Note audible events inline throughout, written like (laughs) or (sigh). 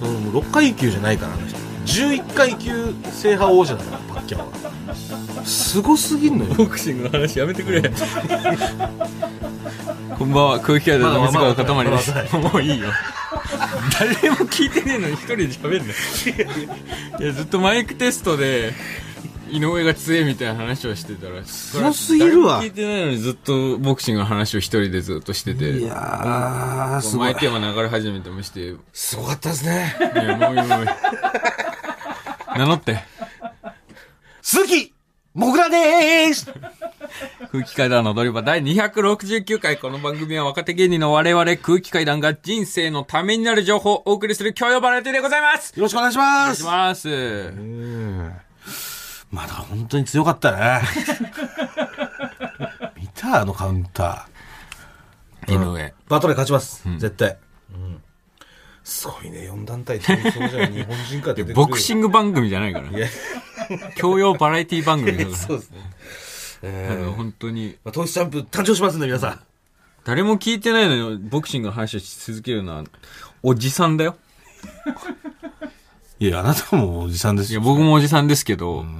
そのもう6階級じゃないからあの人。11階級制覇王者だからパッキャオは。すごすぎんのよ。ボクシングの話やめてくれ。(laughs) こんばんは。空気階段の水川かたまりです。(laughs) まだ。もういいよ。誰も聞いてねえのに一人で喋んない。いやずっとマイクテストで井上が強えみたいな話をしてたら強すぎるわ聞いてないのにずっとボクシングの話を一人でずっとしてていやーすごい。マイテーマ流れ始めてもして。いすごかったですね。やもういいもう。いい名乗って。鈴木もぐらでーす。空気階段の踊り場。第269回この番組は若手芸人の我々空気階段が人生のためになる情報をお送りする教養バラエティでございます。よろしくお願いしまお願いすします。うんまだ本当に強かったね。(laughs) 見たあのカウンター。井上。バトル勝ちます、絶対、うん、すごいね。4団体統一王者が日本人から出てボクシング番組じゃないから。教養バラエティ番組だか (laughs) そうですね。えらー本当に。まあ、統一チャンプ誕生しますんで皆さん。誰も聞いてないのにボクシングの話をし続けるのはおじさんだよ。(laughs) いやあなたもおじさんですよ。いや僕もおじさんですけど、だか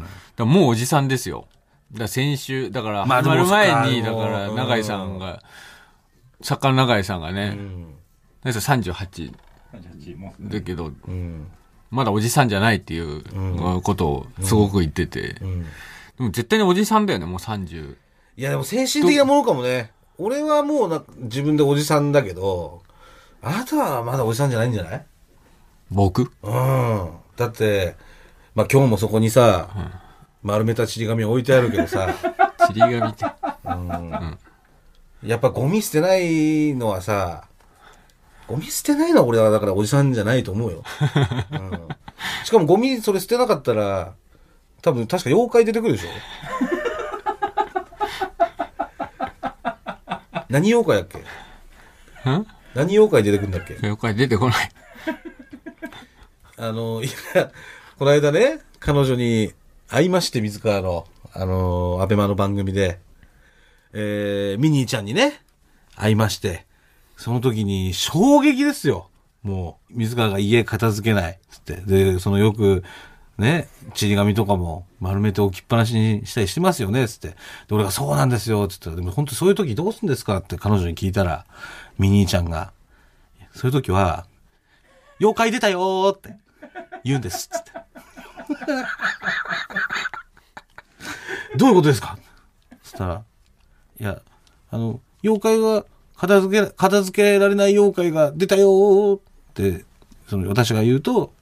らもうおじさんですよ。だ先週だからまあ始まる前に、だからうん永井さんが作家の永井さんがね、うん。だから38だけど、うん。まだおじさんじゃないっていうことをすごく言ってて。うん。でも絶対におじさんだよね、もう30。いやでも精神的なものかもね。俺はもうな自分でおじさんだけどあなたはまだおじさんじゃないんじゃない？僕？うん。だってまあ今日もそこにさ、丸めたちり紙置いてあるけどさ。(laughs) ちり紙って。やっぱゴミ捨てないのはさ、ゴミ捨てないのは俺はだからおじさんじゃないと思うよ。うん、しかもゴミそれ捨てなかったら、多分確か妖怪出てくるでしょ。何妖怪だっけ？ん？何妖怪出てくるんだっけ？妖怪出てこない。あの、いや、この間ね、彼女に会いまして、水川の、あの、アベマの番組で、えー、ミニーちゃんにね、会いまして、その時に衝撃ですよ。もう、水川が家片付けない、つって。で、そのよく、ね、ちり紙とかも丸めて置きっぱなしにしたりしてますよね、つって。で、俺がそうなんですよ、つって。でも本当そういう時どうすんですか？って彼女に聞いたら、ミニーちゃんが、そういう時は、妖怪出たよーって言うんです、つって。(laughs) どういうことですか？つったら、いや、あの、妖怪が、片付け、片付けられない妖怪が出たよって、その私が言うと、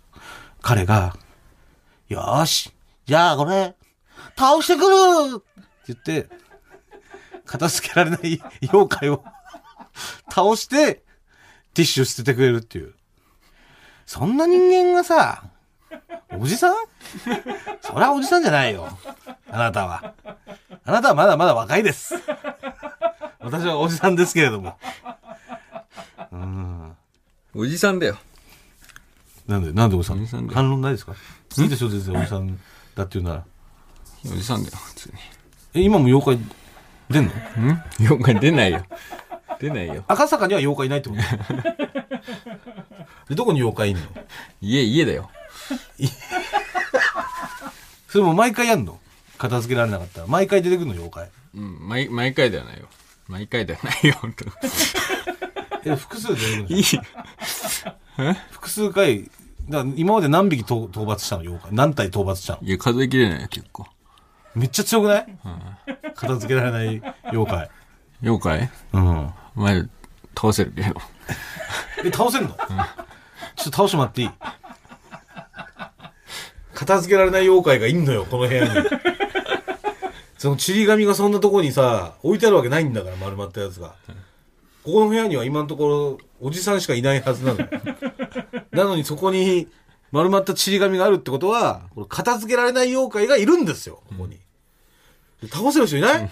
彼が、よーし、じゃあこれ、倒してくるって言って、片付けられない妖怪を倒して、ティッシュ捨ててくれるっていう。そんな人間がさ、おじさん？そりゃおじさんじゃないよ。あなたは。あなたはまだまだ若いです。私はおじさんですけれども。うん。おじさんだよ。なんで、なんでおじさん？おじさんだよ反論ないですか？いいでしょ、全然おじさんだっていうなら。おじさんだよ、普通え、今も妖怪出んの？に。ん？妖怪出ないよ。出ないよ。赤坂には妖怪いないってこと？(laughs) で、どこに妖怪いんの？家、家だよ。(laughs) それも毎回やんの？片付けられなかったら。毎回出てくるの？妖怪。うん、毎、毎回ではないよ。毎回ではないよ、本当え、複数で出てくるの？いい。複数回、だから今まで何匹討討伐したの？妖怪。何体討伐したの？いや、数えきれないよ、結構。めっちゃ強くない、片付けられない妖怪。妖怪？うん。前、倒せるけど。え、倒せんの、ちょっと倒してもらっていい？片付けられない妖怪がいんのよ、この部屋に。(laughs) そのちり紙がそんなとこにさ、置いてあるわけないんだから、丸まったやつが。ここの部屋には今のところ、おじさんしかいないはずなのよ。(laughs) なのにそこに丸まったちり紙があるってことは、これ片付けられない妖怪がいるんですよ、ここに。倒せる人いない、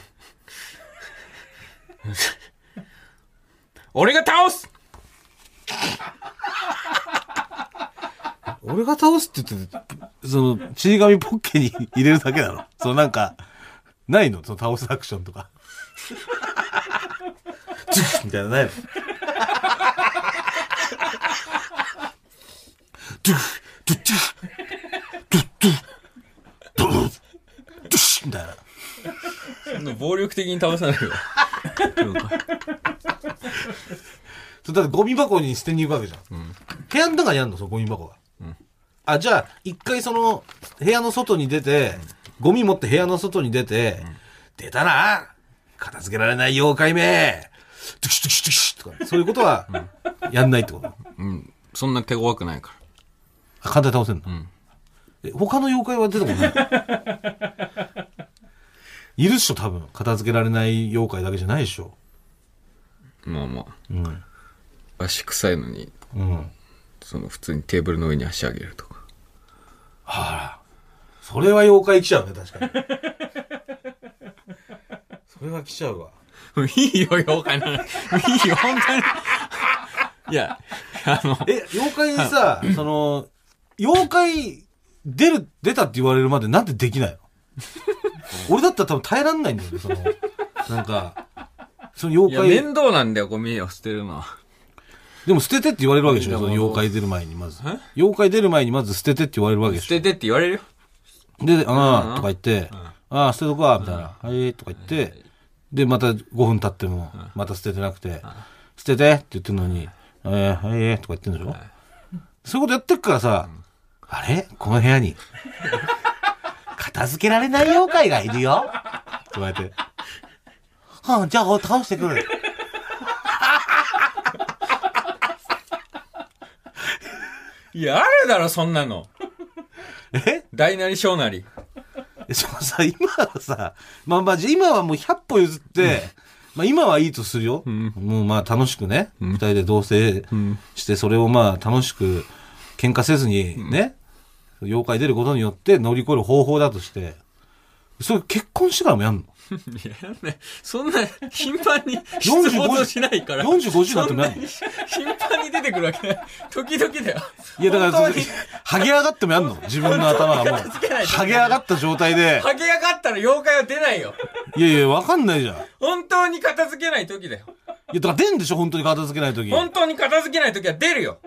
(laughs) 俺が倒す俺が倒すって言ってて、その、ちり紙ポッケに入れるだけなの？(laughs) そのなんか、ないの？その倒すアクションとか。ズッみたいなのないの？ドゥドゥドゥドゥドゥドゥドみたいな。そんな暴力的に倒さないよ。だってゴミ箱に捨てに行くわけじゃん。部屋の中にあるの、そのゴミ箱が。あ、じゃあ、一回その、部屋の外に出て、ゴミ持って部屋の外に出て、出たな片付けられない妖怪めドゥキシドゥキシドゥキシとか、そういうことは、やんないってこと？うん。そんな手強くないかあ簡単に倒せんの、え他の妖怪は出てこない？いるっしょ、多分。片付けられない妖怪だけじゃないでしょ。ら。まあまあ。うん。足臭いのに、うん。その普通にテーブルの上に足上げるとか。はあ、それは妖怪来ちゃうね、確かに。(laughs) それは来ちゃうわ。いいよ、妖怪なの。いいよ、本当に。いや、あの、え、妖怪にさ、その、妖怪出る、出たって言われるまでなんでできないの？俺だったら多分耐えらんないんだよね、その、なんか、そのいや、妖怪、面倒なんだよ、ゴミを捨てるのは。でも捨ててって言われるわけでしょ、その妖怪出る前にまず。え？妖怪出る前にまず捨ててって言われるわけでしょ。捨ててって言われるよ。で、あうん。あ、とか言って、ああ、捨てとくわ、みたいな。はい、とか言って、で、また5分経っても、また捨ててなくて、捨ててって言ってるのに、えー、はい、とか言ってんでしょ？そういうことやってっからさ、あれ？この部屋に、(laughs) 片付けられない妖怪がいるよ。とか言って、(laughs) はあ、じゃあ、倒してくる。いや、あるだろ、そんなの。(laughs) え？大なり小なり。そのさ、今はさ、まあまあ、じゃあ今はもう100歩譲って、まあ今はいいとするよ。もうまあ楽しくね、二、人で同棲して、それをまあ楽しく喧嘩せずにね、妖怪出ることによって乗り越える方法だとして、それ結婚してからもやんの？(laughs) いや、ね、そんな、頻繁に出没しないから。40 50になんのそんなに頻繁に出てくるわけない。時々だよ。いやだから、本当にハゲ上がってもやんの？自分の頭がもう。片付けないとハゲ上がった状態で、ハゲ上がったら妖怪は出ないよ。いやいや、わかんないじゃん。い本当に片付けない時だよ。や、だから出んでしょ本当に片付けないとき。いや、本当に片付けない時は出るよ。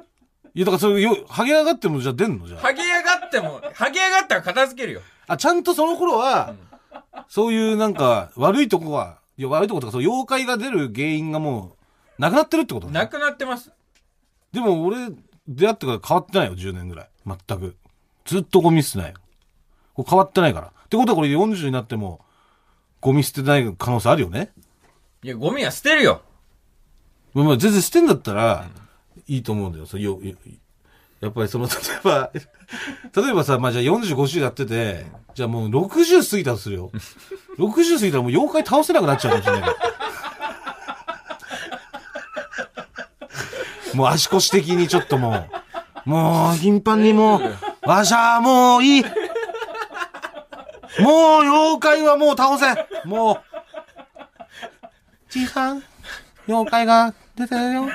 だからそれ、よハゲ上がってもじゃあ出んの？じゃあ。ハゲ上がっても、ハゲ上がったら片付けるよ。あ、ちゃんとその頃は、そういうなんか、悪いとこは、いや、悪いとことか、そう、妖怪が出る原因がもう、なくなってるってことねなくなってます。でも俺、出会ってから変わってないよ、10年ぐらい。全く。ずっとゴミ捨てないよ。これ変わってないから。ってことはこれ40になっても、ゴミ捨てない可能性あるよね。いや、ゴミは捨てるよ。まあまあ、全然捨てんだったら、いいと思うんだよ。そうよよやっぱりその、例えば、例えばさ、まあじゃあ45週やってて、じゃあもう60過ぎたとするよ。60過ぎたらもう妖怪倒せなくなっちゃうかもしれない。もう足腰的にちょっともう、もう頻繁にもう、わしゃもういい。もう妖怪はもう倒せもう。じいさん、妖怪が出てるよ。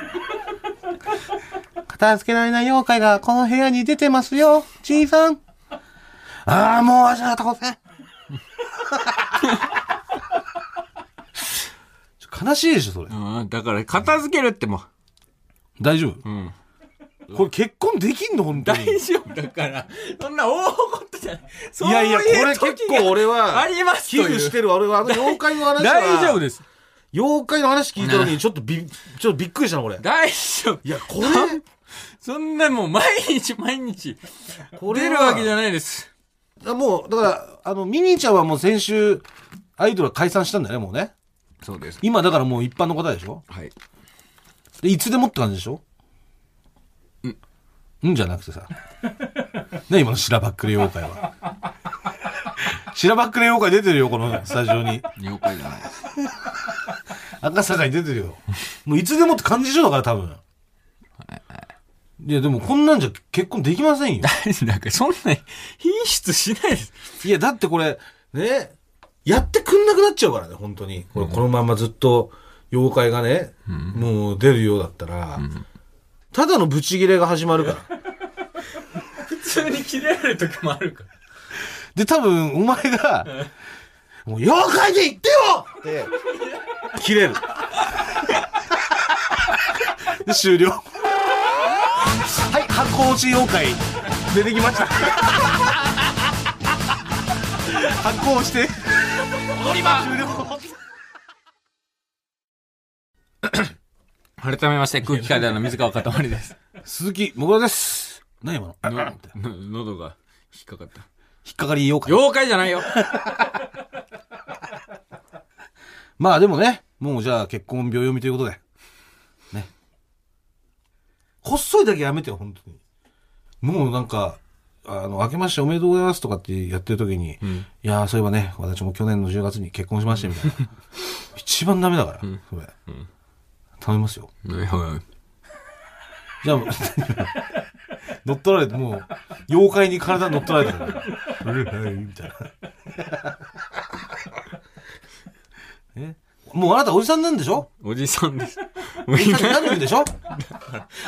片付けられない妖怪がこの部屋に出てますよ。じいさん。ああ、もうわしは倒せ。ちょ悲しいでしょ、それ。うん、だから片付けるっても大丈夫？う。うん。これ結婚できんの本当に？大丈夫だから、そんな大事じゃない。いやいや、これ結構俺は、あります寄付してるわ俺は、あの妖怪の話は。大丈夫です。妖怪の話聞いたのに、ちょっとび、ちょっとびっくりしたの、これ。大丈夫。いや、これ、そんなもう毎日毎日出るわけじゃないです。あもう、だから、あの、ミニーちゃんはもう先週、アイドルは解散したんだよね、もうね。そうです。今だからもう一般の方でしょ？はい。でいつでもって感じでしょ？うん。うんじゃなくてさ。(laughs) ね、今の白ばっくれ妖怪は。白ばっくれ妖怪出てるよ、このスタジオに。妖怪じゃないです。赤坂に出てるよ。もういつでもって感じでしょだから多分。いや、でもこんなんじゃ結婚できませんよ。(laughs) なんかそんな品質しないです。いや、だってこれ、ね、やってくんなくなっちゃうからね、本当に。これ、このままずっと、妖怪がね、もう出るようだったら、ただのブチギレが始まるから。普通に切れられる時もあるから。で、多分、お前が、もう、妖怪で言ってよって、切れる。(laughs) で、終了。はい、発酵し妖怪。出てきました。発酵して。踊り場。終 (laughs) 了改めまして、空気階段の水川かたまりです。鈴木もぐらです。何今の？喉が引っかかった。引っかかり妖怪。妖怪じゃないよ。(laughs) まあでもねもうじゃあ結婚秒読みということで。ね細いだけやめてよ本当にもうなんかあの、明けましておめでとうございますとかってやってる時に、いやー、そういえばね、私も去年の10月に結婚しまして、みたいな。(laughs) 一番ダメだから、それ。頼みますよ。はいはいじゃあ、(laughs) 乗っ取られて、もう、妖怪に体乗っ取られてる。(laughs) うるはい、みたいな。え？もうあなたおじさんなんでしょ？おじさんです。おじさんになるんでしょ？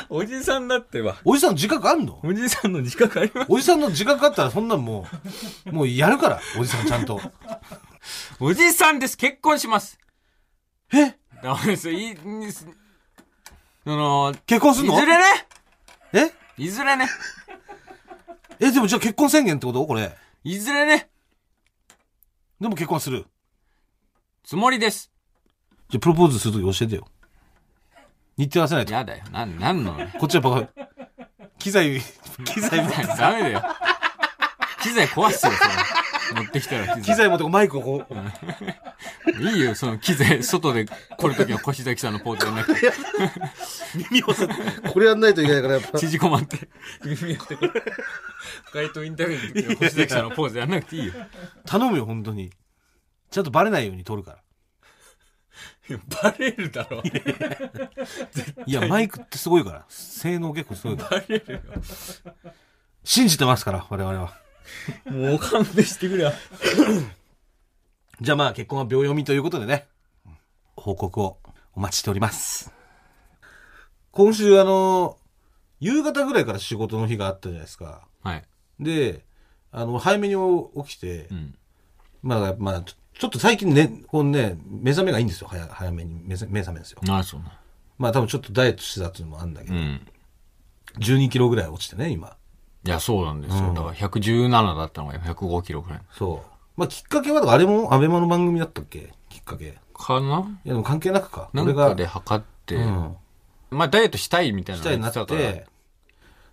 おじさんだってば。おじさんの自覚あんの？おじさんの自覚あります？おじさんの自覚あったらそんなんもう、もうやるから、おじさんちゃんと。おじさんです。結婚します。え？ダメです。いい、いい。その、結婚すんの？いずれね？え？いずれね？え、でもじゃあ結婚宣言ってこと？これ。いずれね？でも結婚する。つもりです。じゃあプロポーズするとき教えてよ。日程合わせないと。やだよ。なん、なんの？こっちはやっぱ、機材、機材みたいな。ダメだよ。機材壊すよ、それ。持ってきたら機材。機材持ってマイクをこう、いいよ、その機材、外で来るときの越崎さんのポーズやんなくて。耳をさ、これやんないといけないからやっぱ。縮こまって。耳やってこれ。街頭インタビューの時の越崎さんのポーズやんなくていいよ。頼むよ、本当に。ちゃんとバレないように撮るから。バレるだろ。いや、マイクってすごいから。性能結構すごいから。バレる信じてますから、我々は。よ。もう勘弁してくれよ。じゃあまあ結婚は秒読みということでね、報告をお待ちしております。今週あの、夕方ぐらいから仕事の日があったじゃないですか。はい。で、あの、早めに起きて、うん。まあ、まあ、ちょっと最近ね、このね、目覚めがいいんですよ。早早めに目覚目覚めですよ。なあ、そうな。まあ多分ちょっとダイエットしてたっていうのもあるんだけど、うん。12キロぐらい落ちてね、今。いや、そうなんですよ。うんだから117だったのが105キロぐらい。そう。まあきっかけは、あれもアベマの番組だったっけ？きっかけ。いかな？やでも関係なくか。なんかで測って、うん。まあ、ダイエットしたいみたいなしたいになっ言てたからて、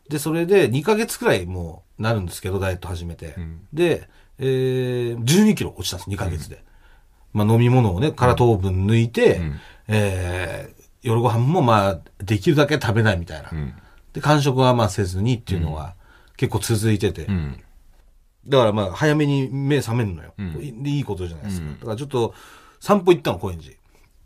で、それで2ヶ月くらいもうなるんですけど、ダイエット始めて。んで、えー、12キロ落ちたんです、2ヶ月で。まあ飲み物をね、から糖分抜いて、んえー、夜ご飯もまあ、できるだけ食べないみたいな。うん。で、間食はまあせずにっていうのが結構続いてて。うん。だからまあ、早めに目覚めるのよ。でいいことじゃないですか。うんだからちょっと、散歩行ったの、高円寺。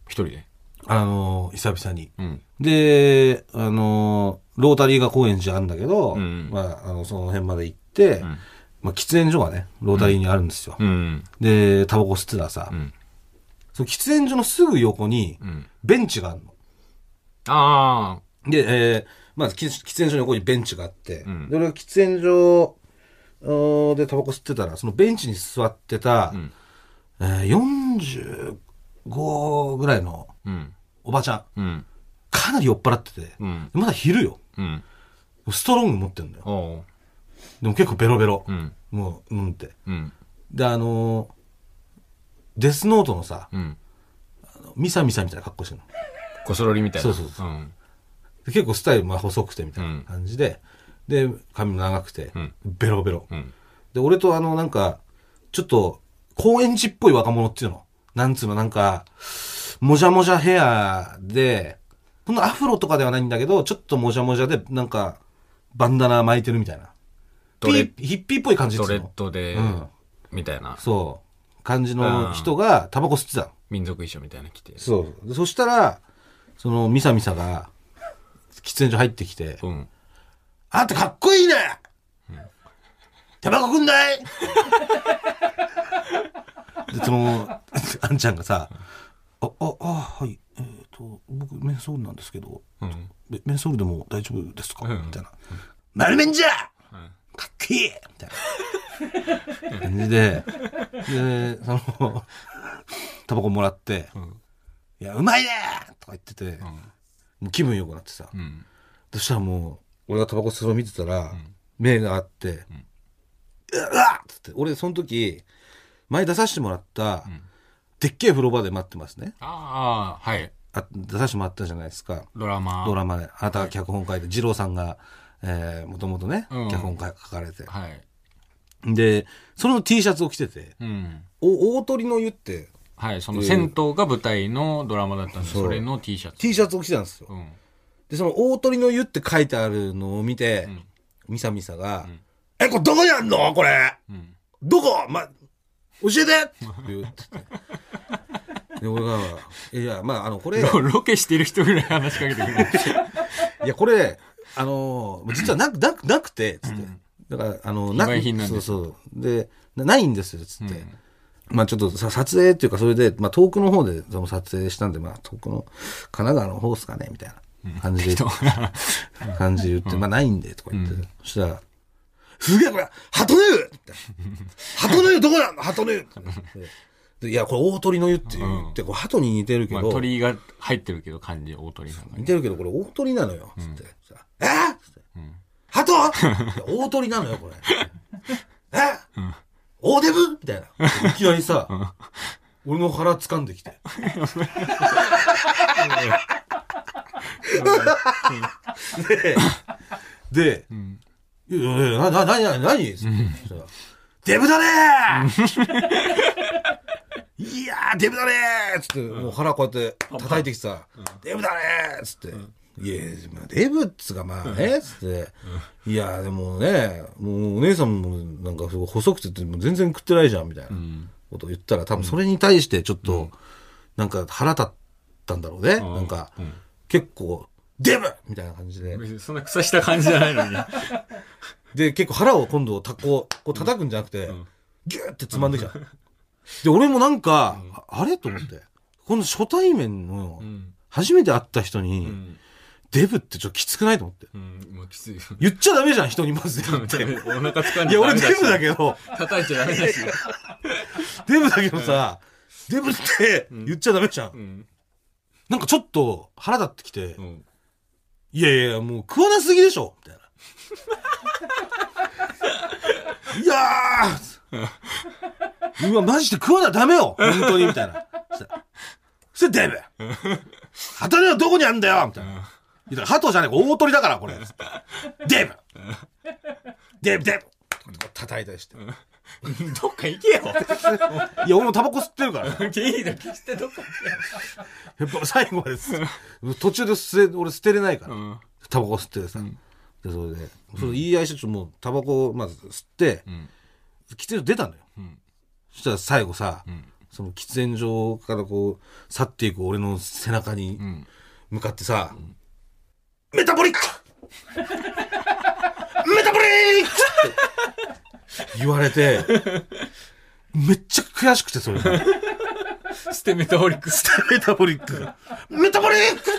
一人で？あのー久々に。うん。で、あのーロータリーが高円寺あるんだけど、うんまあ、あの、その辺まで行って、んまあ、喫煙所がね、ロータリーにあるんですよ。うん。で、タバコ吸ってたらさ、うん。その喫煙所のすぐ横に、うん。ベンチがあるの。あで、えー、まず喫喫煙所の横にベンチがあって、うんで、俺が喫煙所でタバコ吸ってたら、そのベンチに座ってた、んえー、45ぐらいの。おばちゃん、うん。かなり酔っ払ってて、うん。まだ昼よ。うん。ストロング持ってんだよ。でも結構ベロベロ。うん。もう、うんって。うん。で、あのーデスノートのさ、うん。ミサミサみたいな格好してるの。こそろりみたいな。そうそうそうん。で結構スタイルまあ細くてみたいな感じで、で、髪も長くて、うんベロベロ。うん。で、俺とあの、なんか、ちょっと、高円寺っぽい若者っていうの。なんつうの、なんか、もじゃもじゃヘアで、このアフロとかではないんだけど、ちょっともじゃもじゃで、なんか、バンダナ巻いてるみたいな。ピーヒッピーっぽい感じっドレッ。ドでうん、みたいな。そう。感じの人がタバコ吸ってたの。民族衣装みたいなの着て。そう。でそしたら、そのミサミサが、喫煙所入ってきて、うん。あんたかっこいいねタバコくんないで、その、あんちゃんがさ、あ、あ、あ、はい、えっ、と、僕、メンソールなんですけど、うん。メメンソールでも大丈夫ですか、うんみたいな。丸めんじゃうんかっこいいみたいな感じで、で、その、タバコもらって、うん。いや、うまいねとか言ってて、うん。もう気分良くなってさ、うん。そしたらも俺がタバコ吸うの見てたら、目があって、うわっつって、俺その時、前出させてもらった、でっけえ風呂場で待ってますね。ああ、はい。あ出させてもらったじゃないですか。ドラマ。ドラマで。あなたが脚本書いて、二郎さんが、えー、もともとね、うん脚本書書かれて。はい。で、その T シャツを着てて、うん。お大鳥の湯ってはい、その銭湯が舞台のドラマだったんで、そうそれの T シャツ。T シャツを着てたんですよ。うん。で、その大鳥の湯って書いてあるのを見て、んミサミサが、え、これどこにあんの？これ。うん。どこ？ま、教えてって言ってて。で、俺が、いや、まあ、あの、これ、いロロケしてる人ぐらい話しかけてくる。や、これ、あの、実はなく、なく、なくて、つって。だから、あの、な非売品なんですそうそう。で、なないんですよ、つって。まあちょっとさ、撮影っていうか、それで、まあ遠くの方でその撮影したんで、まあ遠くの神奈川の方っすかね、みたいな。感じで、感じで言って、まあないんで、とか言って。そしたら、すげえこれ、鳩の湯って。鳩の湯どこなの鳩の湯いや、これ大鳥の湯って言って、これ鳩に似てるけまあ、ど、鳥が入ってるけど、漢字、大鳥さんが似。てるけど、これ大鳥なのよ、つって。そしたらえ？っつって。鳩いや大鳥なのよ、これ。え？大デブ？みたいな。いきなりさ、俺の腹掴んできて。で、で、いやいや、な、な、ななにデブだねーいやー、デブだねーつって、もう腹こうやって叩いてきてさ、デブだねーつって。いや、まあデブっつうかまあね、つって。いや、でもね、もうお姉さんもなんかすごい細くて全然食ってないじゃん、みたいなことを言ったら、多分それに対してちょっと、なんか腹立ったんだろうね。なんか、結構、デブみたいな感じで。そんな草した感じじゃないのに。で、結構腹を今度たこう、こう叩くんじゃなくて、ギューってつまんできた。で、俺もなんか、ああれと思って。この初対面の、ん初めて会った人に、んデブってちょっときつくないと思って。うん、もうきついよ。言っちゃダメじゃん、人にまず (laughs) デブって。お腹掴んいや、俺デブだけど、叩いちゃダメだし。(laughs) デブだけどさ、デブって言っちゃダメじゃん。うん。なんかちょっと腹立ってきて、うん。いやいや、もう食わなすぎでしょみたいな。(laughs) いやーうわ、マジで食わなダメよ本当にみたいな。そしたらそれデブ鳩にはどこにあんだよみたいな。言ったら、鳩じゃない、大鳥だから、これ。デブデブデブ叩いたりして。(laughs) どっか行けよ。いや、俺もタバコ吸ってるから。いいだけしてどっかやっぱ最後まで吸途中で捨て、俺捨てれないから。行け。うん。タバコ吸っててさ。で、それで、その言い合いして、もうタバコをまず吸って、ん喫煙所出たのよ。んそしたら最後さ、んその喫煙所からこう、去っていく俺の背中にん向かってさ、メタボリックメタボリックって言われて、めっちゃ悔しくて、それが。ステメタボリックス。メタボリックが。メタボリック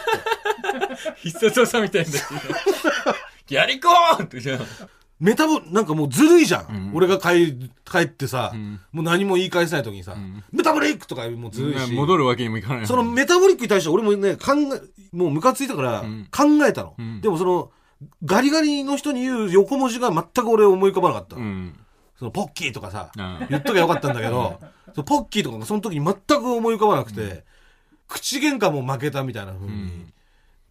必殺技みたいな。やりこーってじゃん。メタボ、なんかもうずるいじゃん。俺が帰帰ってさ、もう何も言い返せない時にさ、メタボリックとかもうずるいし。戻るわけにもいかない。そのメタボリックに対して俺もね、考え、もうムカついたから考えたの。でもその、ガリガリの人に言う横文字が全く俺思い浮かばなかった。うん。そのポッキーとかさ、うん言っときゃよかったんだけど、そのポッキーとかがその時に全く思い浮かばなくて、口喧嘩も負けたみたいな風に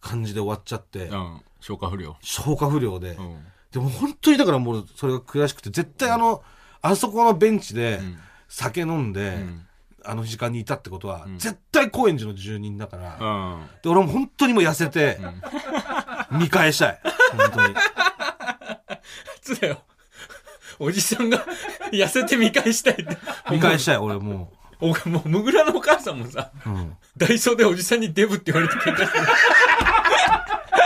感じで終わっちゃって、うん。消化不良。消化不良で、うん。でも本当にだからもうそれが悔しくて、絶対あの、あそこのベンチで酒飲んで、んあの時間にいたってことは、絶対高円寺の住人だから、うん。で俺も本当にもう痩せて、(laughs) 見返したい。本当に。つだよ。おじさんが (laughs) 痩せて見返したいって。見返したい、俺もおもう、ムグラのお母さんもさ、う。うん。ダイソーでおじさんにデブって言われて喧嘩してる。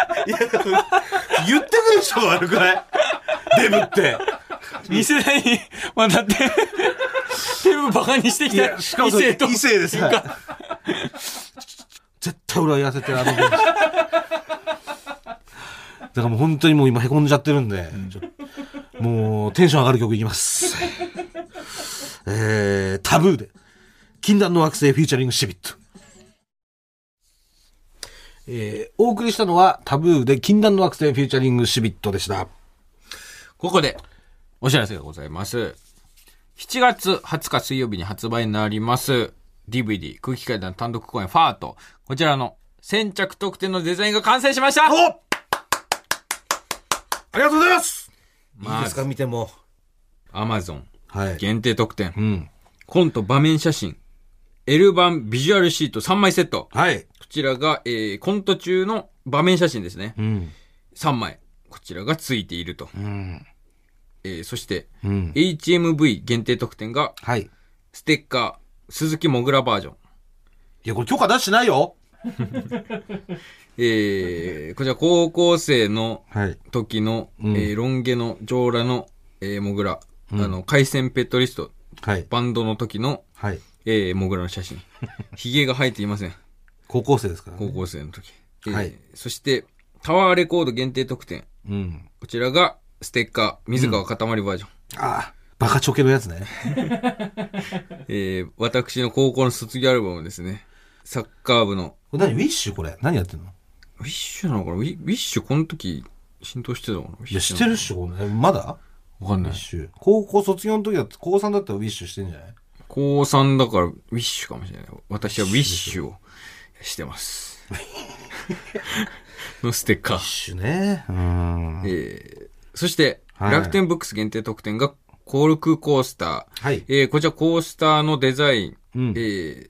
言ってくる人が悪くない？デブって。2世代にわたって、(laughs) デブバカにしてきたいや、しかも異性と。異性でさ。絶対俺は痩せてる、あのベンチ。だからもう本当にもう今凹んじゃってるんで、ちょもうテンション上がる曲いきます。えー、タブーで、禁断の惑星フィーチャリングシビット。えー、お送りしたのはタブーで禁断の惑星フューチャリングシビットでした。ここで、お知らせがございます。7月20日水曜日に発売になります、DVD 空気階段単独公演ファート。こちらの先着特典のデザインが完成しましたおありがとうございますまあいいですか？見ても。Amazon はい。限定特典。うん。コント場面写真。L 版ビジュアルシート3枚セット。はい。こちらが、えー、コント中の場面写真ですね。うん。3枚。こちらがついていると。うん。えー、そして、うん。HMV 限定特典が、はい。いステッカー、鈴木もぐらバージョン。や、これ許可出してないよ (laughs) えー、こちら高校生のはい。時の、うんえーロン毛の上裸の、えー、モグラ、あの、海鮮ペットリスト、はい。バンドの時の、はい。えー、モグラの写真。(laughs) 髭が生えていません。高校生ですから、ね。高校生の時。えーはいそして、タワーレコード限定特典。うん。こちらが、ステッカー、水川かたまりバージョン。ああ、バカチョケのやつね。(laughs) えー、私の高校の卒業アルバムですね。サッカー部の、これ何ウィッシュこれ何やってんの？ウィッシュなのかな？ウィウィッシュこの時、浸透してたのかな？いや、シュ知ってるっしょ、これまだ？わかんないウィッ。シュ。高校卒業の時だって、高3だったらウィッシュしてんじゃない？高3だからウィッシュかもしれない。私はウィッシュをしてます。(laughs) のステッカーウィッ。シュね。うん。えー、そして、はい楽天ブックス限定特典がコルクコースター。はい。えー、こちらコースターのデザイン、うんえー、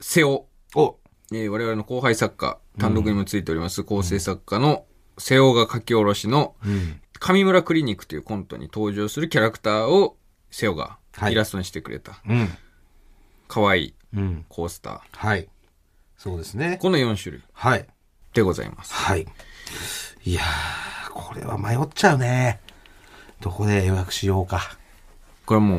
瀬尾。お、えー我々の後輩作家、単独にもついております、構成作家の瀬尾が書き下ろしの、うん。上村クリニックというコントに登場するキャラクターを瀬尾がはいイラストにしてくれた、うん。可愛いうん。コースター。はい。そうですね。この4種類はい。でございます。はい。いやー、これは迷っちゃうね。どこで予約しようか。これはも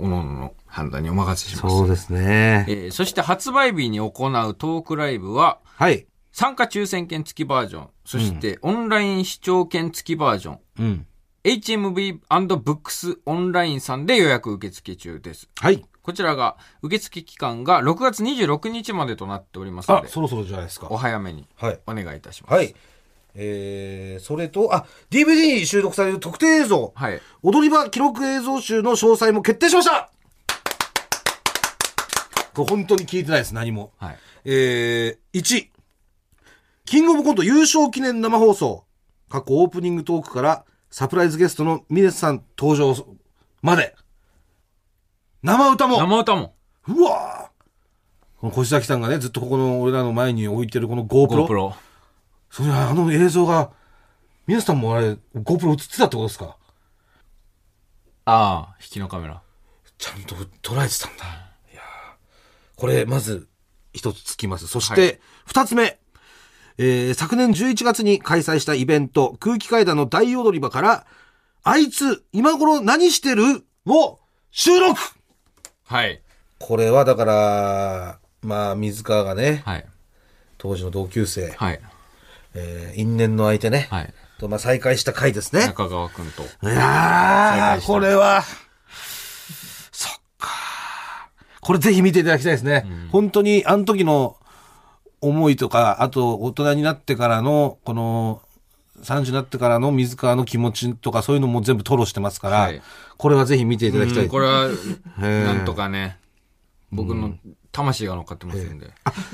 う、おのおのの判断にお任せします。そうですね。えーそして発売日に行うトークライブは、はい。参加抽選券付きバージョン、そしてオンライン視聴券付きバージョン、うん。HMV&Books オンラインさんで予約受付中です。はい。こちらが、受付期間が6月26日までとなっておりますのあ、で、そろそろじゃないですかお。早めにはい。お願いいたします。はい。えー、それと、あ、DVD に収録される特定映像。はい。踊り場記録映像集の詳細も決定しましたこれ本当に聞いてないです、何も。はい。えー、1、キングオブコント優勝記念生放送。過去オープニングトークからサプライズゲストのミネスさん登場まで。生歌も。生歌も、うわーこの小崎さんがね、ずっとここの俺らの前に置いてるこの GoPro。GoPro。それあの映像が、ミネスさんもあれ、GoPro 映ってたってことですか？ああ、引きのカメラ。ちゃんと捉えてたんだ。いやーこれ、まず、一つつきます。そして、二、つ目。えー昨年11月に開催したイベント、空気階段の大踊り場から、あいつ、今頃何してる？を収録はい。これはだから、まあ、水川がね、はい。当時の同級生、はい。えー因縁の相手ね、はい。と、まあ、再会した回ですね。中川くんと。いやー、これは、そっか。これぜひ見ていただきたいですね。本当に、あの時の思いとか、あと、大人になってからの、この、30になってからの水川の気持ちとか、そういうのも全部吐露してますから、はいこれはぜひ見ていただきたい。うんこれは、ーなんとかね、僕の魂が乗っかってますんで。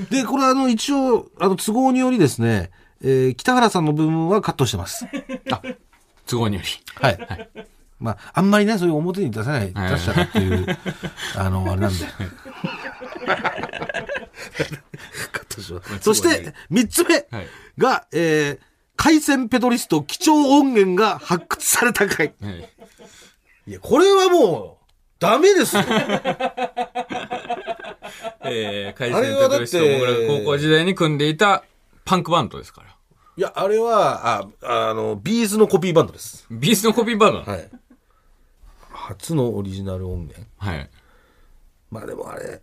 で、これはあの、一応、あの、都合によりですね、えー北原さんの部分はカットしてます。都合により。はい。まあ、あんまりね、そういう表に出さない、はい出しちゃっていう、(laughs) あの、あれなんで。(laughs) カットしますそして、三つ目はい。が、えー、回線ペドリスト貴重音源が発掘された回。はい。いや、これはもう、ダメですよ。(laughs) えー、海鮮ペトリスト僕ら高校時代に組んでいたパンクバンドですから。いや、あれは、あ、あの、ビーズのコピーバンドです。ビースのコピーバンド。はい。初のオリジナル音源。はい。まあでもあれ、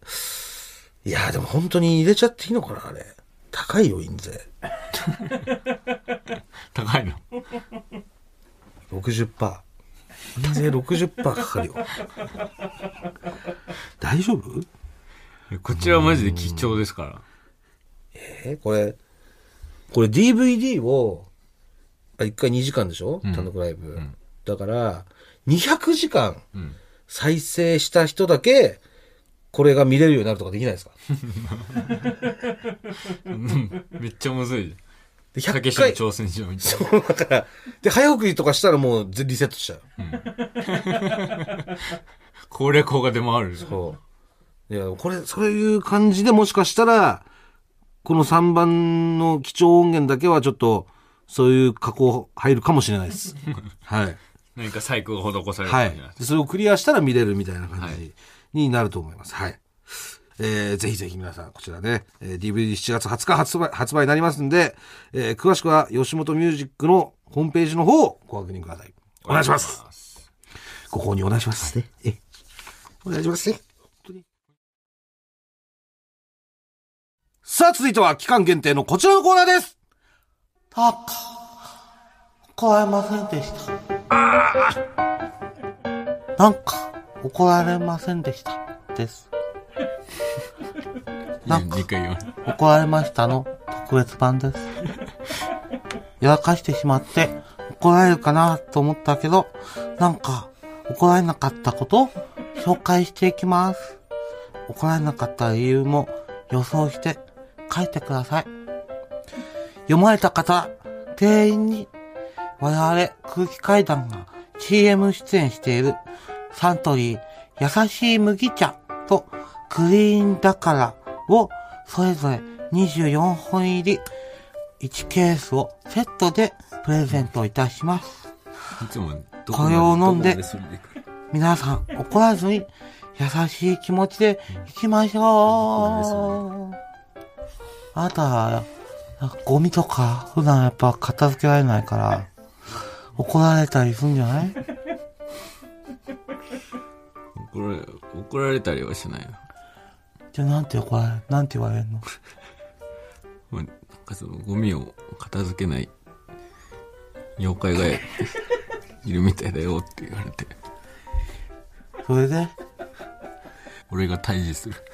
いや、でも本当に入れちゃっていいのかな、あれ。高いよ、印税。(laughs) 高いの？60%。印税60%かかるよ。大丈夫？こちらはマジで貴重ですから。えこれ、これ DVD を、あ1回2時間でしょ？単独ライブ。だから、200時間ん再生した人だけ、これが見れるようになるとかできないですか？めっちゃむずい。でたけ100回。しの挑戦状みたいな。そう、だから、で、早送りとかしたらもうぜリセットしちゃう。攻略法が出回る。そう。いや、これ、そういう感じでもしかしたら、この3番の貴重音源だけはちょっと、そういう加工入るかもしれないです。(laughs) はい。何か細工が施されるはいそれをクリアしたら見れるみたいな感じになると思います。はい。えーぜひぜひ皆さん、こちらね、えー DVD7 月20日発売発売になりますんで、えー詳しくは吉本ミュージックのホームページの方をご確認ください。お願いします。ご購入お願いしますね。え、お願いしますね。本当に。さあ、続いては期間限定のこちらのコーナーです。なんか、怒られませんでした。なんか、怒られませんでした。です。(laughs) なんか2回言わない。怒られましたの特別版です。やらかしてしまって怒られるかなと思ったけど、なんか怒られなかったことを紹介していきます。怒られなかった理由も予想して書いてください。読まれた方、全員に我々空気階段が CM 出演しているサントリー優しい麦茶とクリーンだからをそれぞれ24本入り1ケースをセットでプレゼントいたします。これを飲んで皆さん怒らずに優しい気持ちで行きましょう。あなた、ゴミとか普段やっぱ片付けられないから怒られたりするんじゃない？怒られ、怒られたりはしないよ。じゃあなんて怒られ、なんて言われるの？(laughs) まあなんかそのゴミを片付けない妖怪が (laughs) いるみたいだよって言われて、それで？俺が退治する。(laughs)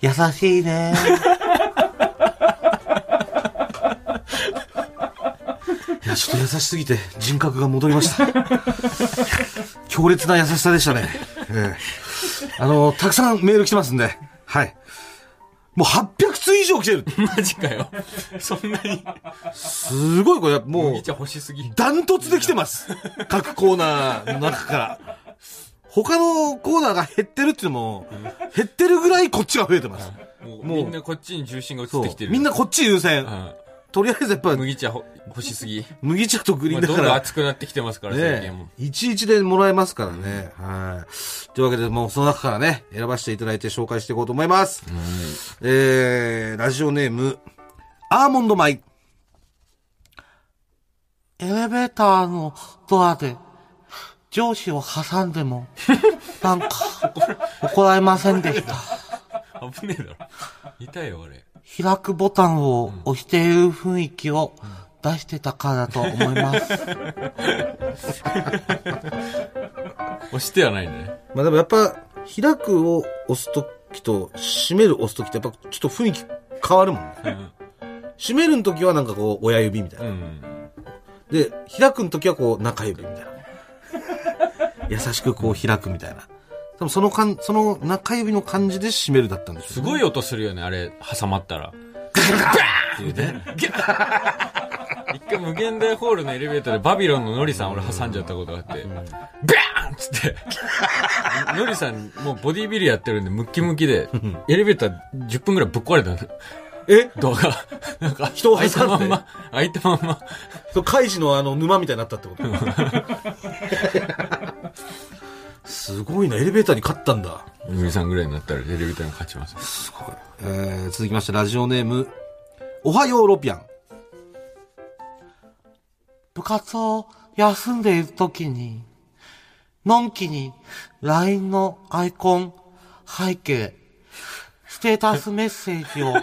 優しいね。いや、ちょっと優しすぎて人格が戻りました。(laughs) 強烈な優しさでしたね。ええあの、たくさんメール来てますんで、はい。もう800通以上来てる。マジかよ。そんなに。すごい、これ、もう麦、茶欲しすぎ。ダントツで来てます。各コーナーの中から。他のコーナーが減ってるっていうのも、減ってるぐらいこっちが増えてます。もうみんなこっちに重心が移ってきてる。みんなこっち優先。うんとりあえずやっぱ、麦茶ほ欲しすぎ。麦茶とグリーまあどんどんンだから、熱くなってきてますから、最近ねも。いちいちでもらえますからね。はい。というわけで、もうその中からね、選ばせていただいて紹介していこうと思います。えー、ラジオネーム、アーモンドマイ。エレベーターのドアで上司を挟んでも、なんか (laughs) 怒られませんでした。(laughs) 危ねえだろ。痛いよ、俺。開くボタンを押している雰囲気を出してたからだと思います。(laughs) 押してはないね。まあでもやっぱ、開くを押すときと、閉める押すときってやっぱちょっと雰囲気変わるもんね。閉めるの時はなんかこう、親指みたいな。うん。で、開くの時はこう、中指みたいな。優しくこう開くみたいな。多分そのかん、その中指の感じで閉めるだったんですすごい音するよね、あれ、挟まったら。っていうね。一回無限大ホールのエレベーターでバビロンのノリさん俺挟んじゃったことがあって、ビャーンっつって、ノリさんもうボディービルやってるんでムッキムキで、エレベーター10分くらいぶっ壊れたの。え？動画。なんか、人を開いたまんま、開いたまんま。そう、カイジのあの沼みたいになったってこと？(laughs) すごいな、エレベーターに勝ったんだ。ノリさんぐらいになったらエレベーターに勝ちます。すごい。えー、続きまして、ラジオネーム、おはようロピアン。部活を休んでいる時に、のんきに LINE のアイコン、背景、ステータスメッセージを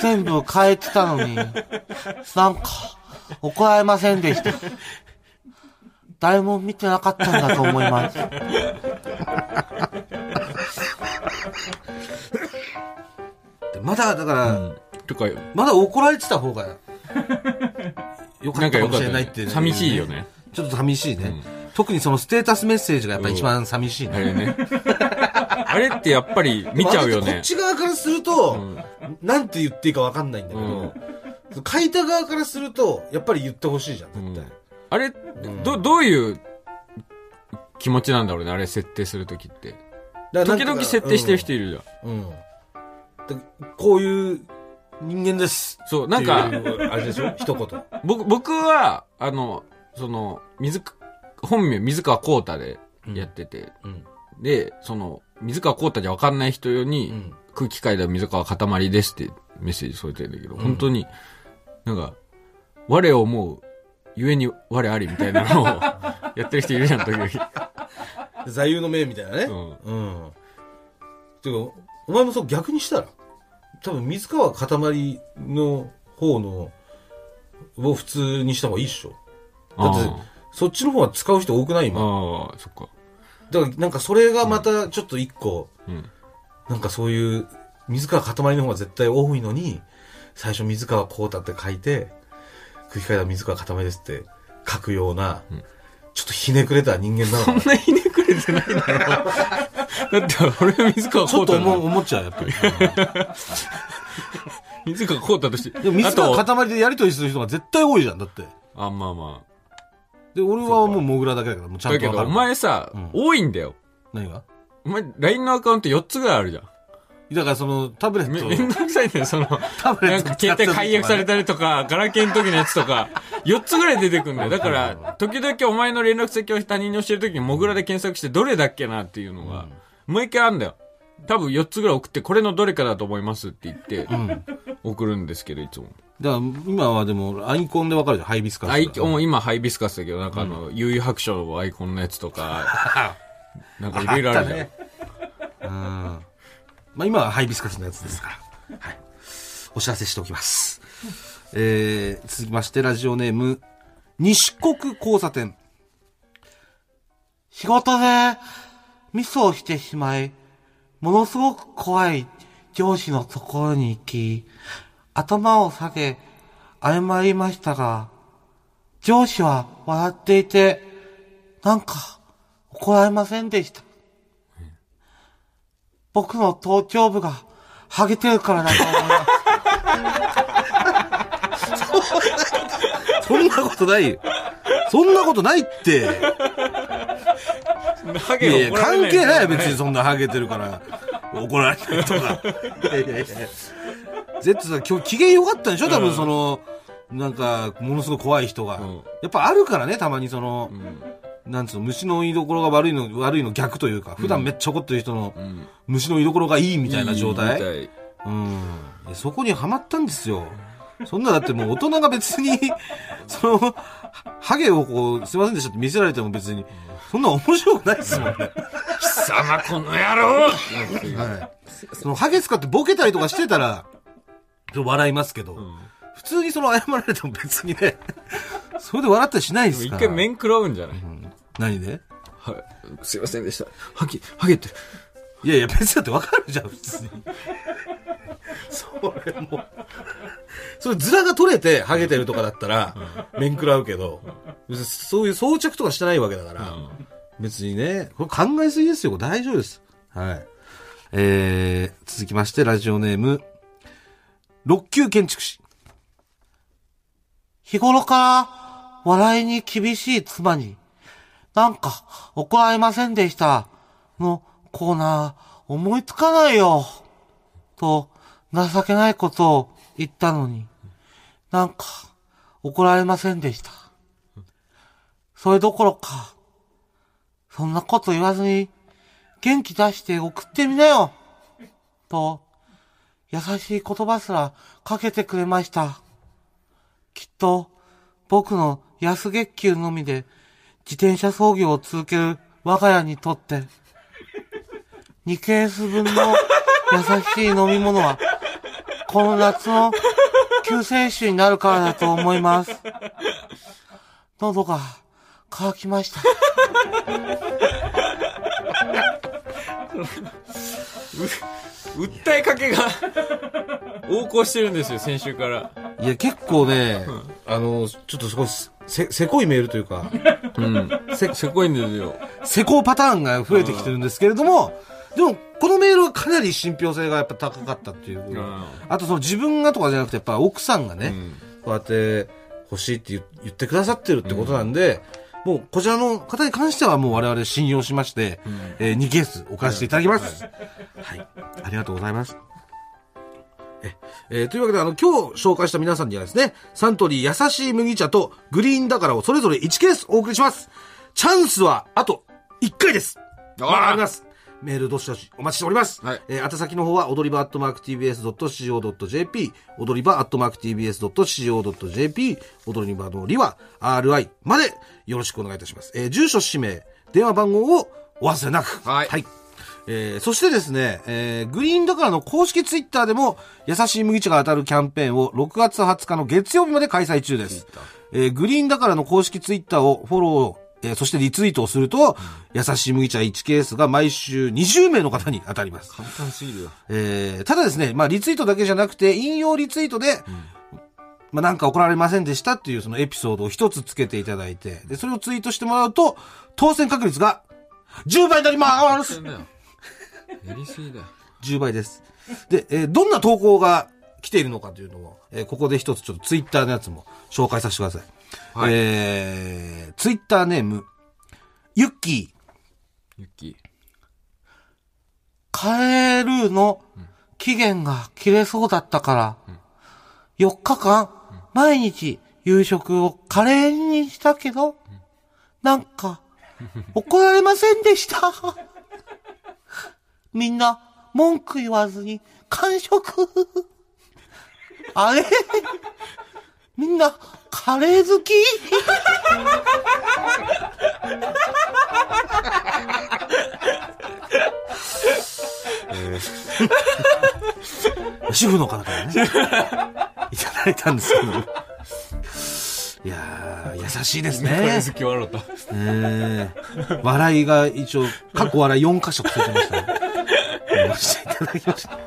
全部変えてたのに、なんか怒られませんでした。誰も見てなかったんだと思います。で (laughs) まだ、だから、うん。とか、まだ怒られてた方が、よかなんかったかもしれないっていう、寂しいよね。ちょっと寂しいね。特にそのステータスメッセージがやっぱ一番寂しいね。あれね。(laughs) あれってやっぱり見ちゃうよねこっ。ち側からすると、なんて言っていいかわかんないんだけど、書いた側からすると、やっぱり言ってほしいじゃん、絶対。あれ、ど、どういう気持ちなんだろうね、あれ設定するときって。時々設定してる人いるじゃん。うん。こういう人間です。そう、なんかあれでしょ？(laughs) 一言。僕、僕は、あの、その、水か、本名、水川幸太でやってて、うん。で、その、水川幸太じゃわかんない人用に、うん空気階段水川かたまりですってメッセージ添えてるんだけど、本当に、なんか、我を思う、ゆえに我ありみたいなのを (laughs) やってる人いるじゃん、時々。座右の銘みたいなね。うんうん。てか、お前もそう逆にしたら、多分水川かたまりの方の、を普通にした方がいいっしょ。だってあ、そっちの方は使う人多くないあ今。ああ、そっか。だからなんかそれがまたちょっと一個、うん。なんかそういう、水川かたまりの方が絶対多いのに、最初水川こうたって書いて、空気階段水川かたまりですって書くような、ちょっとひねくれた人間なのかなそんなひねくれてないだろ。だって、俺は水川ちょっと思っちゃう、やっぱり。(laughs) 水川幸太として。でも水川塊でやりとりする人が絶対多いじゃん、だって。あ、まあまで、俺はもうモグラだけだから、もうちあ。だけど、ゃんとわかる。お前さ、うん多いんだよ。何が？お前、LINE のアカウント4つぐらいあるじゃん。だからその、タブレめ、ットめんどくさいんだよ、その、タブレット使ってる携帯解約されたりとか、ガラケーの時のやつとか、4つぐらい出てくるんだよ。だから、時々お前の連絡先を他人に教える時にモグラで検索してどれだっけなっていうのが、もう一回あるんだよ。多分4つぐらい送って、これのどれかだと思いますって言って、送るんですけど、いつも。だから今はでも、アイコンでわかるじゃん、ハイビスカス。アイコン、今ハイビスカスだけど、なんかあの、悠々白書のアイコンのやつとか、(laughs) なんかいろいろあるじゃん。ねうん。まあ今はハイビスカスのやつですから。(laughs) はい。お知らせしておきます。えー、続きまして、ラジオネーム、西国交差点。仕事でミスをしてしまい、ものすごく怖い上司のところに行き、頭を下げ、謝りましたが、上司は笑っていて、なんか怒られませんでした。僕の頭頂部がハゲてるからだと思います。(laughs) そんなことないよ。そんなことないって。ハいやいや、関係ないよ、別にに。そんなハゲてるから。怒られないとか。(laughs) いやいやいや。絶対さ、今日機嫌良かったんでしょ？多分その、なんか、ものすごい怖い人が。んやっぱあるからね、たまにその、なんつうの、虫の居所が悪いの、悪いの逆というか、普段めっちゃ怒ってる人の、ん虫の居所がいいみたいな状態。いいうん。そこにはまったんですよ。そんなだってもう大人が別に、(laughs) その、はハゲをこう、すいませんでしたって見せられても別に、そんな面白くないですもんね。貴様この野郎はい。その、ハゲ使ってボケたりとかしてたら、ちょっと笑いますけど、普通にその謝られても別にね、それで笑ったりしないです一から。回面食らうんじゃない、何で？はい。すいませんでした。ハゲ、ハゲてる。いやいや、別にだってわかるじゃん、普通に。(laughs) それもう。それ、ズラが取れて、ハゲてるとかだったら、面食らうけど、そういう装着とかしてないわけだから、別にね、これ考えすぎですよ、大丈夫です。はい。えー、続きまして、ラジオネーム、六級建築士。日頃から笑いに厳しい妻に、なんか怒られませんでしたのコーナー思いつかないよ。と情けないことを言ったのに、なんか怒られませんでした。それどころか、そんなこと言わずに元気出して送ってみなよ。と、優しい言葉すらかけてくれました。きっと、僕の安月給のみで自転車操業を続ける我が家にとって、2ケース分の優しい飲み物は、この夏の救世主になるからだと思います。喉が渇きました。(laughs) 訴えかけが横行してるんですよ、先週から。いや、結構ね、あの、ちょっとすごいせ、せこいメールというか、うん。せ、せこいんですよ。施工パターンが増えてきてるんですけれども、でも、このメールはかなり信憑性がやっぱ高かったっていう。んあとその自分がとかじゃなくて、やっぱ奥さんがね、んこうやって欲しいって言言ってくださってるってことなんで、もうこちらの方に関してはもう我々信用しまして、えー2ケース送らせていただきます。はい。ありがとうございます。ええーというわけで、あの、今日紹介した皆さんにはですね、サントリー優しい麦茶とグリーンだからをそれぞれ1ケースお送りします。チャンスはあと1回です。まだあります。メールどしどしお待ちしております。はいえー宛先の方は、踊り場アットマーク TBS.CO.JP、踊り場アットマーク TBS.CO.JP、踊り場のりは RI までよろしくお願いいたします。えー住所、氏名、電話番号をお忘れなく。はいえーそしてですね、えーグリーンだからの公式ツイッターでも、優しい麦茶が当たるキャンペーンを6月20日の月曜日まで開催中です。えーグリーンだからの公式ツイッターをフォロー、えーそしてリツイートをすると、優しい麦茶1ケースが毎週20名の方に当たります。簡単すぎるよ。えーただですね、まあリツイートだけじゃなくて、引用リツイートで、まあなんか怒られませんでしたっていうそのエピソードを一つつけていただいて、で、それをツイートしてもらうと、当選確率が10倍になります。やりすぎだよ。10倍です。で、えーどんな投稿が来ているのかというのを、えーここで一つちょっとツイッターのやつも紹介させてください。はいえー、ツイッターネーム、ユッキー。ゆっき。カレールーの期限が切れそうだったから、4日間、毎日夕食をカレーにしたけど、なんか、怒られませんでした？みんな、文句言わずに完食。(laughs) あれ？みんな、カレー好き？(laughs) 主婦の方からね、(laughs) いただいたんですけど。いやー、(laughs) 優しいですね。笑。えー笑いが一応、過去笑い4箇所ついてましたね。読ませていただきました。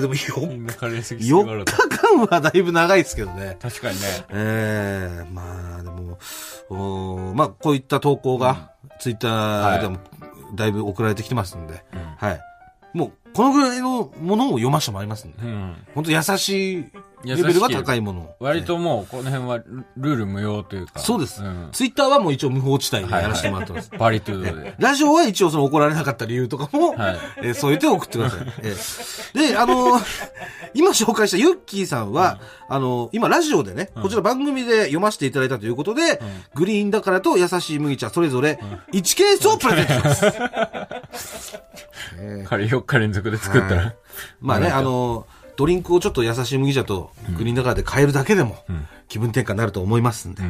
でも4、みんなカレー好きすぎ笑4った。日間はだいぶ長いですけどね。確かにね。ええまあでも、おーまあこういった投稿が、ツイッターでもだいぶ送られてきてますんで、はい。もう、このぐらいのものを読ませてもらいますんで、うん。本当優しいレベルが高いものを。割ともう、この辺はルルール無用というか。そうです、んツイッターはもう一応無法地帯でやらせてもらってます。バリトゥードで。ラジオは一応その怒られなかった理由とかも、はいえーそう言って送ってください。えーで、あのー今紹介したユッキーさんは、あのー今ラジオでね、こちら番組で読ませていただいたということで、グリーンだからと優しい麦茶それぞれ1ケースをプレゼントします。カレー4日連続で作ったら。まあね、あのードリンクをちょっと優しい麦茶とグリーンだからで変えるだけでも、気分転換になると思いますんで、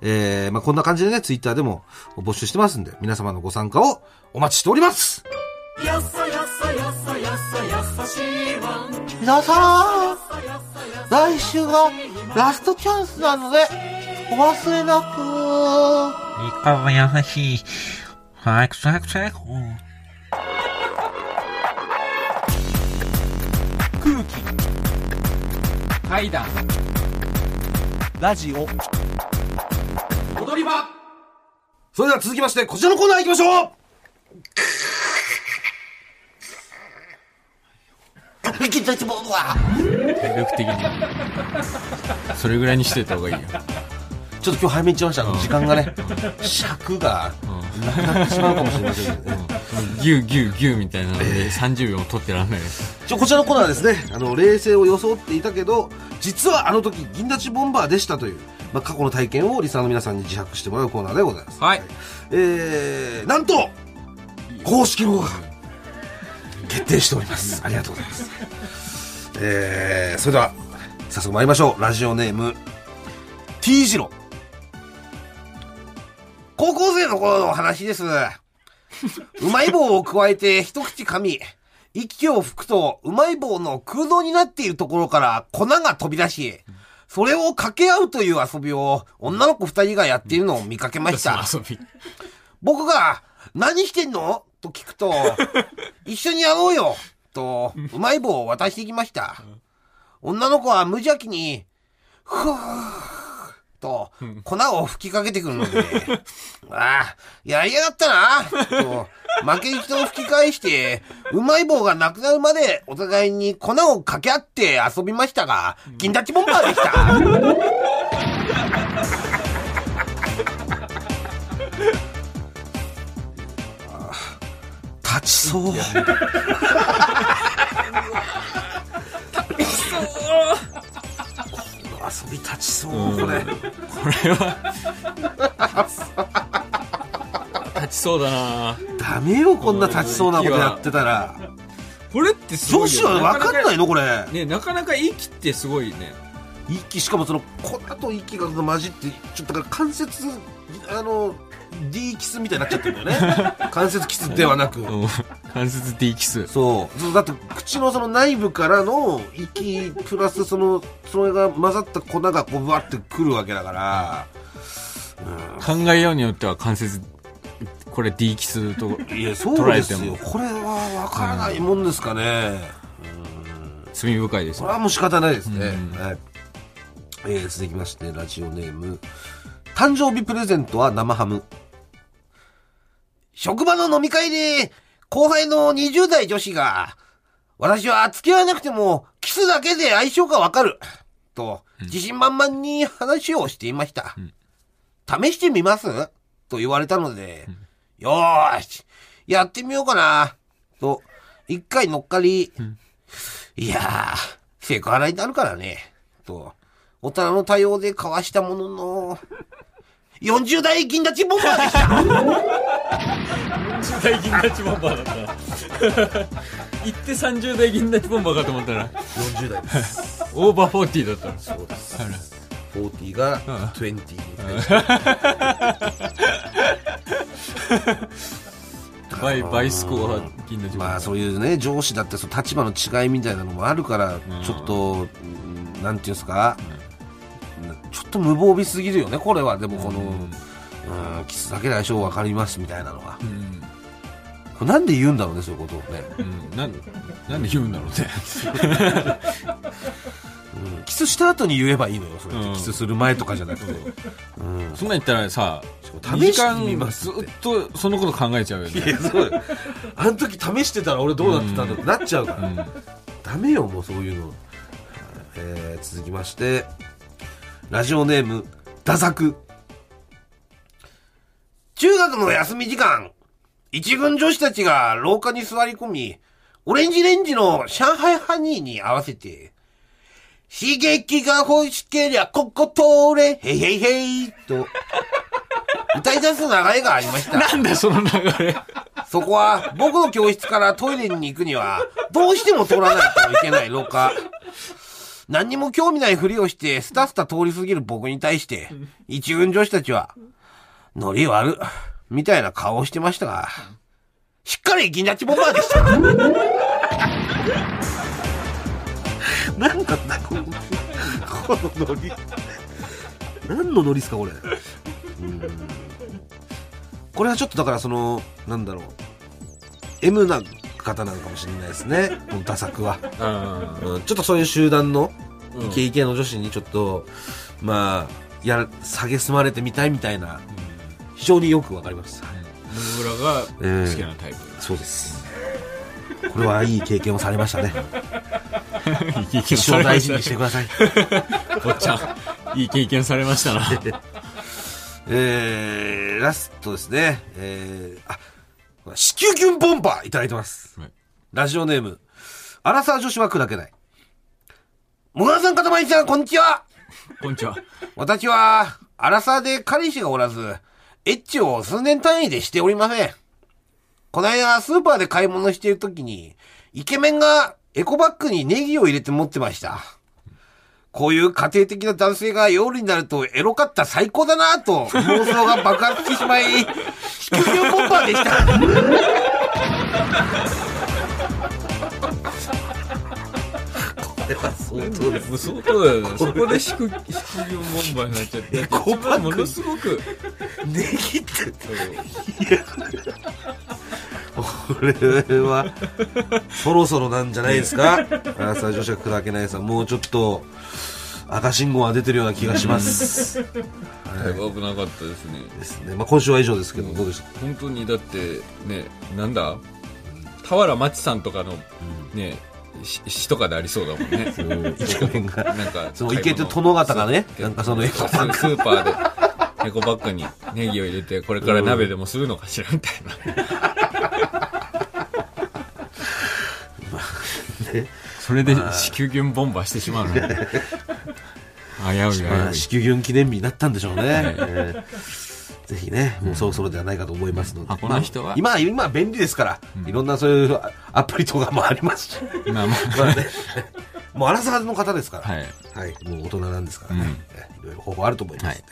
ええーまあこんな感じでね、ツイッターでも募集してますんで、皆様のご参加をお待ちしております皆さん、来週がラストチャンスなので、お忘れなく。いかが優しい。早く早く早く。階段。ラジオ。踊り場それでは続きまして、こちらのコーナー行きましょう。(laughs) (laughs) 体力的に。それぐらいにしてた方がいいよ。ちょっと今日早めに行っちゃいました。時間がね、尺がなくなってしまうかもしれませんけどね。ギューギューギューみたいなので30秒も取ってらんないです。ちょこちらのコーナーはですね、あの、冷静を装っていたけど、実はあの時、銀立ちボンバーでしたという、まあ、過去の体験をリスナーの皆さんに自白してもらうコーナーでございます。はい。えー、なんと、公式ロゴが決定しております。ありがとうございます。えー、それでは、早速参りましょう。ラジオネーム、T 字路。高校生の頃の話です。うまい棒を加えて一口噛み、息を吹くとうまい棒の空洞になっているところから粉が飛び出し、それを掛け合うという遊びを女の子二人がやっているのを見かけました。遊び。僕が、何してんの？と聞くと、(laughs) 一緒にやろうよと、うまい棒を渡してきました。女の子は無邪気に、ふぅーと、粉を吹きかけてくるので、ああ、やりやがったなと、負けじと吹き返して、うまい棒がなくなるまでお互いに粉をかけ合って遊びましたが、銀立ちボンバーでした。立ちそう。(laughs) 遊び立ちそう、これ。これは、立ちそうだなダメよ、こんな立ちそうなことやってたら。これってすごいよ女子は分かんないの？これ。ねなかなか息ってすごいね。息、しかもその、粉と息が混じって、ちょっとだから関節、あの、D キスみたいになっちゃってるんだよね。(laughs) 関節キスではなく。うん関節 D キス。そう。そうだって、口のその内部からの息、プラスその、それが混ざった粉がこう、わってくるわけだから、考えようによっては関節、これ D キスといや、そうですよ。これは分からないもんですかね。罪深いですよ。これはもう仕方ないですね。うんはい。えー、続きまして、ラジオネーム。誕生日プレゼントは生ハム。職場の飲み会で、後輩の20代女子が、私は付き合わなくても、キスだけで相性がわかる。と、自信満々に話をしていました。試してみます？と言われたので、よーし、やってみようかな。と、一回乗っかり、いやー、セクハラになるからね。と、大人の対応で交わしたものの、40代銀立ちボンバーでした30代銀立ちボンバーだった。行って30代銀立ちボンバーかと思ったら、!40 代です。オーバーフォーティーだった。そうです。あら40が20にバイ、バイスコア銀立。まあそういうね、上司だってその立場の違いみたいなのもあるから、ちょっと、うんなんていうんですか、ちょっと無防備すぎるよね、これは。でもこの、うん、キスだけで相性分かりますみたいなのは。うん。これなんで言うんだろうね、そういうことをね。うん。なん、なんで言うんだろうね。(laughs) うんキスした後に言えばいいのよ、それうんキスする前とかじゃなくて。うんそんなん言ったらさ、試してみます2時間ずっとそのこと考えちゃうよね。いや、そうよあの時試してたら俺どうなってたんだってなっちゃうから。うん。ダメよ、もうそういうの。えー、続きまして、ラジオネーム、ダザク。中学の休み時間、一軍女子たちが廊下に座り込み、オレンジレンジの上海ハニーに合わせて、刺激が欲しけりゃここ通れ、へいへいへい、と、歌い出す流れがありました。なんだその流れ。そこは僕の教室からトイレに行くにはどうしても通らないといけない廊下。何にも興味ないふりをしてスタスタ通り過ぎる僕に対して一軍女子たちはノリ悪みたいな顔をしてましたが、しっかり銀立ちボンバーでした。(laughs) なんだったこのこのノリ。何のノリですかこれ。うんこれはちょっとだからその、なんだろう。M な方なのかもしれないですね。(laughs) このダ作は。うん、ちょっとそういう集団のうんイケイケの女子にちょっと、まあ、やる、下げすまれてみたいみたいな、非常によくわかります。野村が好きなタイプ。そうです。これはいい経験をされましたね。(laughs) 一生大事にしてください。おっちゃん、いい経験されましたな。(laughs) えー、ラストですね。えー、あ、子宮キュンボンバーいただいてます。はいラジオネーム、アラサー女子は砕けない。もがさん、かたまりさん、こんにちは。こんにちは。私は、アラサーで彼氏がおらず、エッチを数年単位でしておりません。この間、スーパーで買い物しているときに、イケメンがエコバッグにネギを入れて持ってました。こういう家庭的な男性が夜になるとエロかった最高だなぁと妄想が爆発してしまい、子宮キュンボンバーでした。これは相当です。もう相当だよね。そこで祝、祝業ボンバーになっちゃって。エコバッグものすごく、ネギって、れは、そろそろなんじゃないですか？アー女子が砕けないさん、もうちょっと、赤信号が出てるような気がします。だいぶ危なかったですねですね。まあ、今週は以上ですけど、どうでした？本当にだってねなんだ？俵町さんとかのねし詩とかでありそうだもんねイケメンが。なんかそのイケて殿方がねなんかそのスーパーでエコバッグにネギを入れてこれから鍋でもするのかしらみたいな。それで子宮菌ボンバーしてしまうの危うい危うまあ、い子宮群記念日になったんでしょうね。えー。ぜひね、もうそろそろではないかと思いますので。あこの人は？まあ今、今は便利ですから、いろんなそういうアプリとかもありますし。まあままあね、もう荒沢の方ですから。あはい。はい。もう大人なんですからね。えいろいろ方法あると思います。はい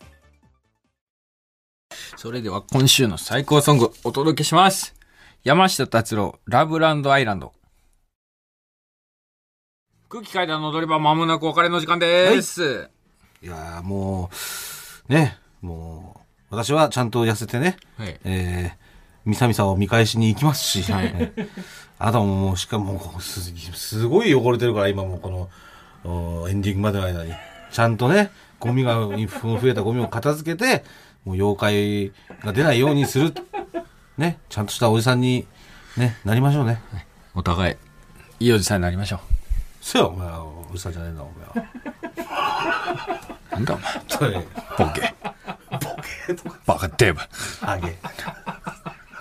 それでは今週の最高ソングお届けします。山下達郎ラブランドアイランド。空気階段の踊り場まもなくお別れの時間です、いやーもう、ね、もう、私はちゃんと痩せてね、はい。えー、みさみさを見返しに行きますし、はい。えーあなたももう、しかもす、すごい汚れてるから、今もうこの、おエンディングまでの間に、ちゃんとね、ゴミが、(laughs) 増えたゴミを片付けて、もう妖怪が出ないようにする、ね、ちゃんとしたおじさんに、ね、なりましょうね。お互いいいおじさんになりましょそうよ、お前は、おじさんじゃねえんだ、お前は。うなんだお前ボケボケとか、バカデブハゲ。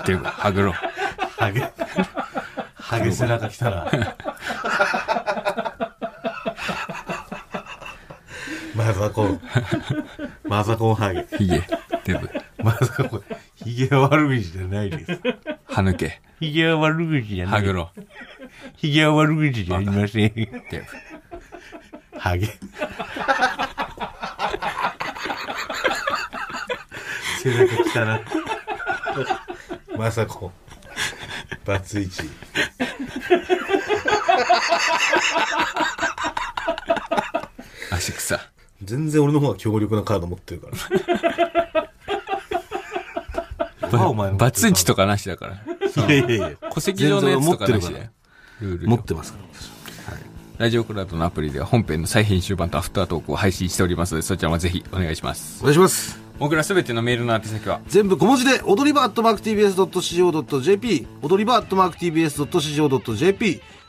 デブハグロハゲ。ハゲ背中来たら。マザコン。(laughs) マザコンハゲ。ヒゲデブマザコン。ヒゲは悪口じゃないです。歯抜けヒゲは悪口じゃハグロヒゲは悪口じゃありません。デブハゲ。背中来たな。マサコン。バツイチ。足草全然俺の方が強力なカード持ってるから。あお前のバツイチとかなしだから。いやいやいや。戸籍上のやつとかなし全然持ってるだよルール上持ってますから。ラジオクラウドのアプリでは本編の再編集版とアフタートークを配信しておりますのでそちらもぜひお願いします。お願いします。僕らすべてのメールの宛先は？全部小文字で、踊り場アットマーク TBS.CO.JP、踊り場ア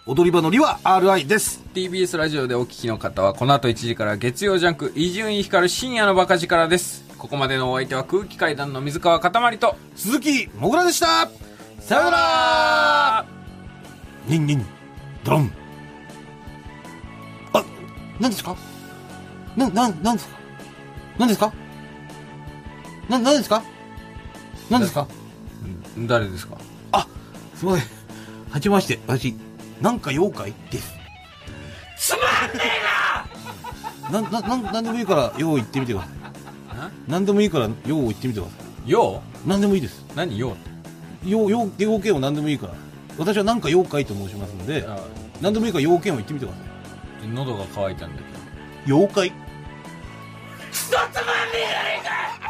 踊り場のりは RI です。TBS ラジオでお聞きの方はこの後1時から月曜ジャンク伊集院光る深夜のバカ力です。ここまでのお相手は空気階段の水川かたまりと鈴木もぐらでした。さようなら。ニンニン、ドロン。あ、何ですか？な、な、なんですか？何ですか？な、何ですか？何ですか？誰ですか？すい。ません。はじめまして、私、なんか妖怪？です。つまんねえな (laughs) な、な、なんなんでもいいから、よう言ってみてください。なんでもいいから、よう言ってみてくださよい。なんでもいいです。う何よよう、よう、要件をなんでもいいから。私はなんか妖怪と申しますので、なんでもいいから要件を言ってみてください。喉が渇いたんだけど妖怪？パン